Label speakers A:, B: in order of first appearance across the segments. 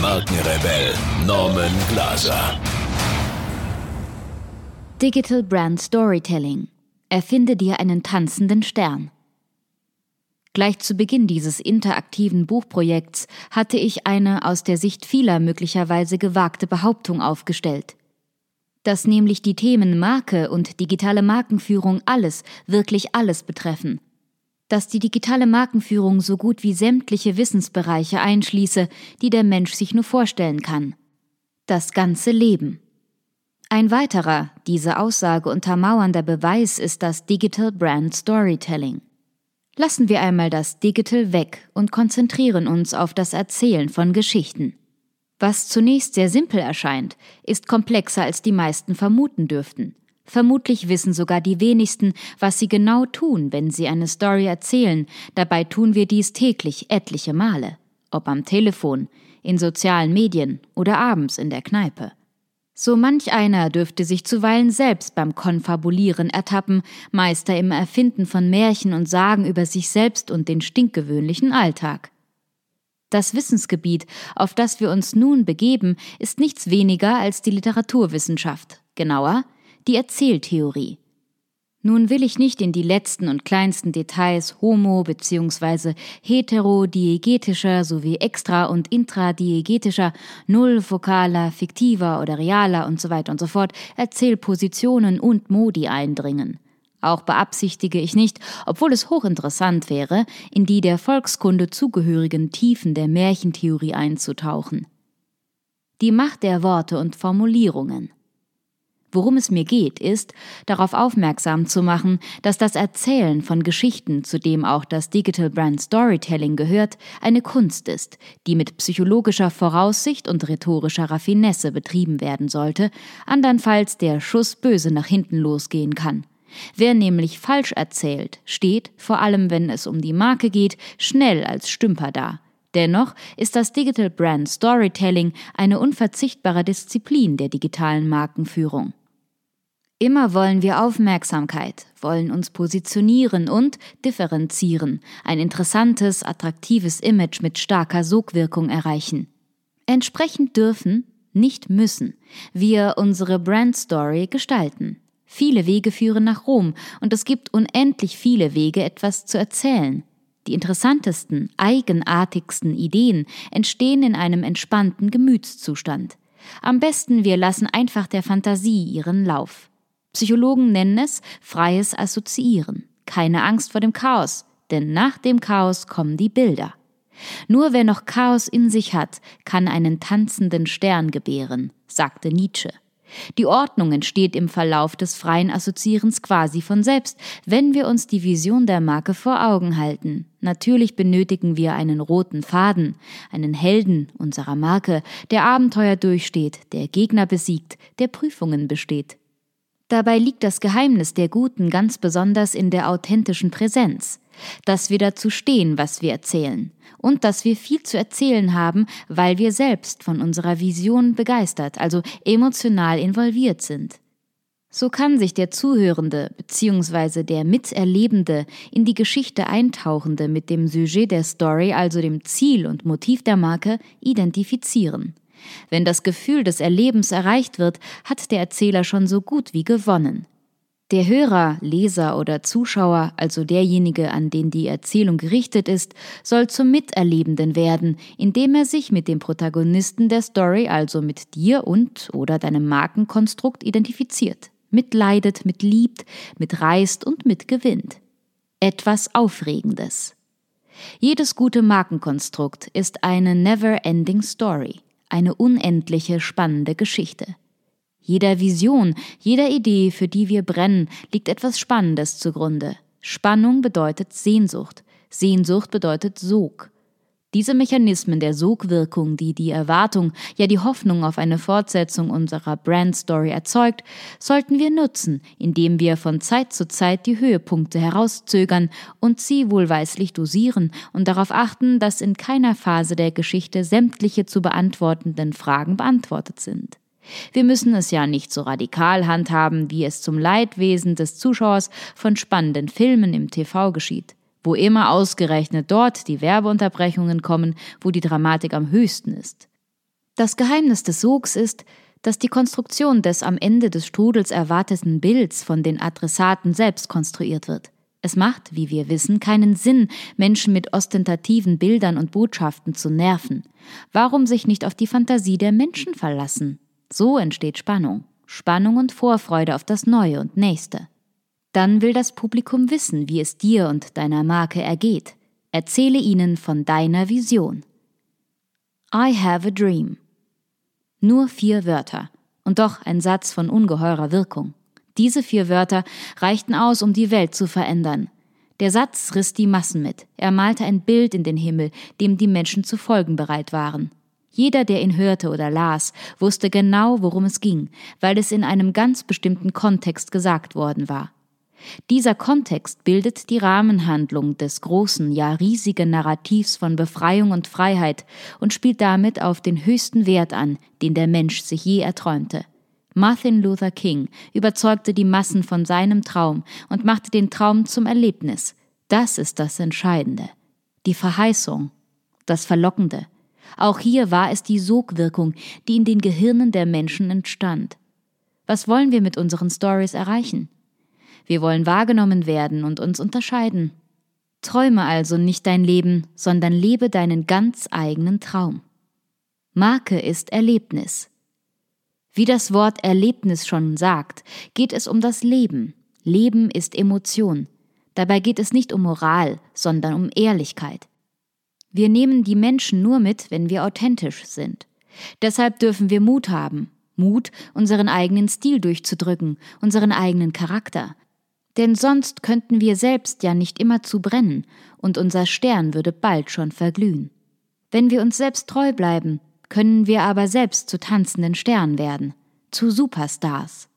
A: Markenrebell Norman Glaser.
B: Digital Brand Storytelling. Erfinde dir einen tanzenden Stern. Gleich zu Beginn dieses interaktiven Buchprojekts hatte ich eine aus der Sicht vieler möglicherweise gewagte Behauptung aufgestellt dass nämlich die Themen Marke und digitale Markenführung alles, wirklich alles betreffen. Dass die digitale Markenführung so gut wie sämtliche Wissensbereiche einschließe, die der Mensch sich nur vorstellen kann. Das ganze Leben. Ein weiterer, diese Aussage untermauernder Beweis ist das Digital Brand Storytelling. Lassen wir einmal das Digital weg und konzentrieren uns auf das Erzählen von Geschichten. Was zunächst sehr simpel erscheint, ist komplexer als die meisten vermuten dürften. Vermutlich wissen sogar die wenigsten, was sie genau tun, wenn sie eine Story erzählen, dabei tun wir dies täglich etliche Male, ob am Telefon, in sozialen Medien oder abends in der Kneipe. So manch einer dürfte sich zuweilen selbst beim Konfabulieren ertappen, Meister im Erfinden von Märchen und Sagen über sich selbst und den stinkgewöhnlichen Alltag. Das Wissensgebiet, auf das wir uns nun begeben, ist nichts weniger als die Literaturwissenschaft, genauer die Erzähltheorie. Nun will ich nicht in die letzten und kleinsten Details homo- bzw. heterodiegetischer sowie extra- und intradiegetischer, nullfokaler, fiktiver oder realer usw. So und so fort Erzählpositionen und Modi eindringen. Auch beabsichtige ich nicht, obwohl es hochinteressant wäre, in die der Volkskunde zugehörigen Tiefen der Märchentheorie einzutauchen. Die Macht der Worte und Formulierungen. Worum es mir geht, ist, darauf aufmerksam zu machen, dass das Erzählen von Geschichten, zu dem auch das Digital Brand Storytelling gehört, eine Kunst ist, die mit psychologischer Voraussicht und rhetorischer Raffinesse betrieben werden sollte, andernfalls der Schuss böse nach hinten losgehen kann. Wer nämlich falsch erzählt, steht, vor allem wenn es um die Marke geht, schnell als Stümper da. Dennoch ist das Digital Brand Storytelling eine unverzichtbare Disziplin der digitalen Markenführung. Immer wollen wir Aufmerksamkeit, wollen uns positionieren und differenzieren, ein interessantes, attraktives Image mit starker Sogwirkung erreichen. Entsprechend dürfen, nicht müssen, wir unsere Brand Story gestalten. Viele Wege führen nach Rom und es gibt unendlich viele Wege, etwas zu erzählen. Die interessantesten, eigenartigsten Ideen entstehen in einem entspannten Gemütszustand. Am besten wir lassen einfach der Fantasie ihren Lauf. Psychologen nennen es freies Assoziieren. Keine Angst vor dem Chaos, denn nach dem Chaos kommen die Bilder. Nur wer noch Chaos in sich hat, kann einen tanzenden Stern gebären, sagte Nietzsche. Die Ordnung entsteht im Verlauf des freien Assoziierens quasi von selbst, wenn wir uns die Vision der Marke vor Augen halten. Natürlich benötigen wir einen roten Faden, einen Helden unserer Marke, der Abenteuer durchsteht, der Gegner besiegt, der Prüfungen besteht. Dabei liegt das Geheimnis der Guten ganz besonders in der authentischen Präsenz, dass wir dazu stehen, was wir erzählen, und dass wir viel zu erzählen haben, weil wir selbst von unserer Vision begeistert, also emotional involviert sind. So kann sich der Zuhörende bzw. der Miterlebende in die Geschichte eintauchende mit dem Sujet der Story, also dem Ziel und Motiv der Marke, identifizieren. Wenn das Gefühl des Erlebens erreicht wird, hat der Erzähler schon so gut wie gewonnen. Der Hörer, Leser oder Zuschauer, also derjenige, an den die Erzählung gerichtet ist, soll zum Miterlebenden werden, indem er sich mit dem Protagonisten der Story, also mit dir und oder deinem Markenkonstrukt identifiziert, mitleidet, mitliebt, mitreißt und mitgewinnt. Etwas Aufregendes. Jedes gute Markenkonstrukt ist eine never-ending Story eine unendliche spannende Geschichte. Jeder Vision, jeder Idee, für die wir brennen, liegt etwas Spannendes zugrunde. Spannung bedeutet Sehnsucht. Sehnsucht bedeutet Sog. Diese Mechanismen der Sogwirkung, die die Erwartung, ja die Hoffnung auf eine Fortsetzung unserer Brand-Story erzeugt, sollten wir nutzen, indem wir von Zeit zu Zeit die Höhepunkte herauszögern und sie wohlweislich dosieren und darauf achten, dass in keiner Phase der Geschichte sämtliche zu beantwortenden Fragen beantwortet sind. Wir müssen es ja nicht so radikal handhaben, wie es zum Leidwesen des Zuschauers von spannenden Filmen im TV geschieht wo immer ausgerechnet dort die Werbeunterbrechungen kommen, wo die Dramatik am höchsten ist. Das Geheimnis des Sogs ist, dass die Konstruktion des am Ende des Strudels erwarteten Bilds von den Adressaten selbst konstruiert wird. Es macht, wie wir wissen, keinen Sinn, Menschen mit ostentativen Bildern und Botschaften zu nerven. Warum sich nicht auf die Fantasie der Menschen verlassen? So entsteht Spannung. Spannung und Vorfreude auf das Neue und Nächste. Dann will das Publikum wissen, wie es dir und deiner Marke ergeht. Erzähle ihnen von deiner Vision. I have a dream. Nur vier Wörter und doch ein Satz von ungeheurer Wirkung. Diese vier Wörter reichten aus, um die Welt zu verändern. Der Satz riss die Massen mit. Er malte ein Bild in den Himmel, dem die Menschen zu folgen bereit waren. Jeder, der ihn hörte oder las, wusste genau, worum es ging, weil es in einem ganz bestimmten Kontext gesagt worden war. Dieser Kontext bildet die Rahmenhandlung des großen, ja riesigen Narrativs von Befreiung und Freiheit und spielt damit auf den höchsten Wert an, den der Mensch sich je erträumte. Martin Luther King überzeugte die Massen von seinem Traum und machte den Traum zum Erlebnis. Das ist das Entscheidende. Die Verheißung, das Verlockende. Auch hier war es die Sogwirkung, die in den Gehirnen der Menschen entstand. Was wollen wir mit unseren Stories erreichen? Wir wollen wahrgenommen werden und uns unterscheiden. Träume also nicht dein Leben, sondern lebe deinen ganz eigenen Traum. Marke ist Erlebnis. Wie das Wort Erlebnis schon sagt, geht es um das Leben. Leben ist Emotion. Dabei geht es nicht um Moral, sondern um Ehrlichkeit. Wir nehmen die Menschen nur mit, wenn wir authentisch sind. Deshalb dürfen wir Mut haben. Mut, unseren eigenen Stil durchzudrücken, unseren eigenen Charakter, denn sonst könnten wir selbst ja nicht immer zu brennen, und unser Stern würde bald schon verglühen. Wenn wir uns selbst treu bleiben, können wir aber selbst zu tanzenden Sternen werden, zu Superstars.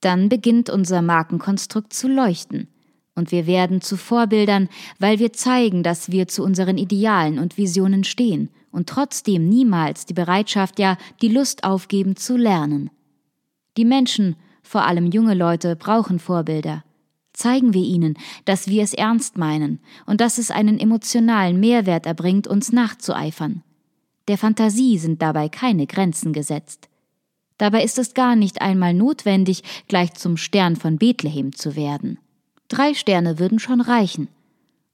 B: Dann beginnt unser Markenkonstrukt zu leuchten, und wir werden zu Vorbildern, weil wir zeigen, dass wir zu unseren Idealen und Visionen stehen und trotzdem niemals die Bereitschaft, ja die Lust aufgeben zu lernen. Die Menschen vor allem junge Leute brauchen Vorbilder. Zeigen wir ihnen, dass wir es ernst meinen und dass es einen emotionalen Mehrwert erbringt, uns nachzueifern. Der Fantasie sind dabei keine Grenzen gesetzt. Dabei ist es gar nicht einmal notwendig, gleich zum Stern von Bethlehem zu werden. Drei Sterne würden schon reichen.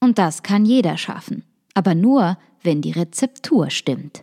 B: Und das kann jeder schaffen. Aber nur, wenn die Rezeptur stimmt.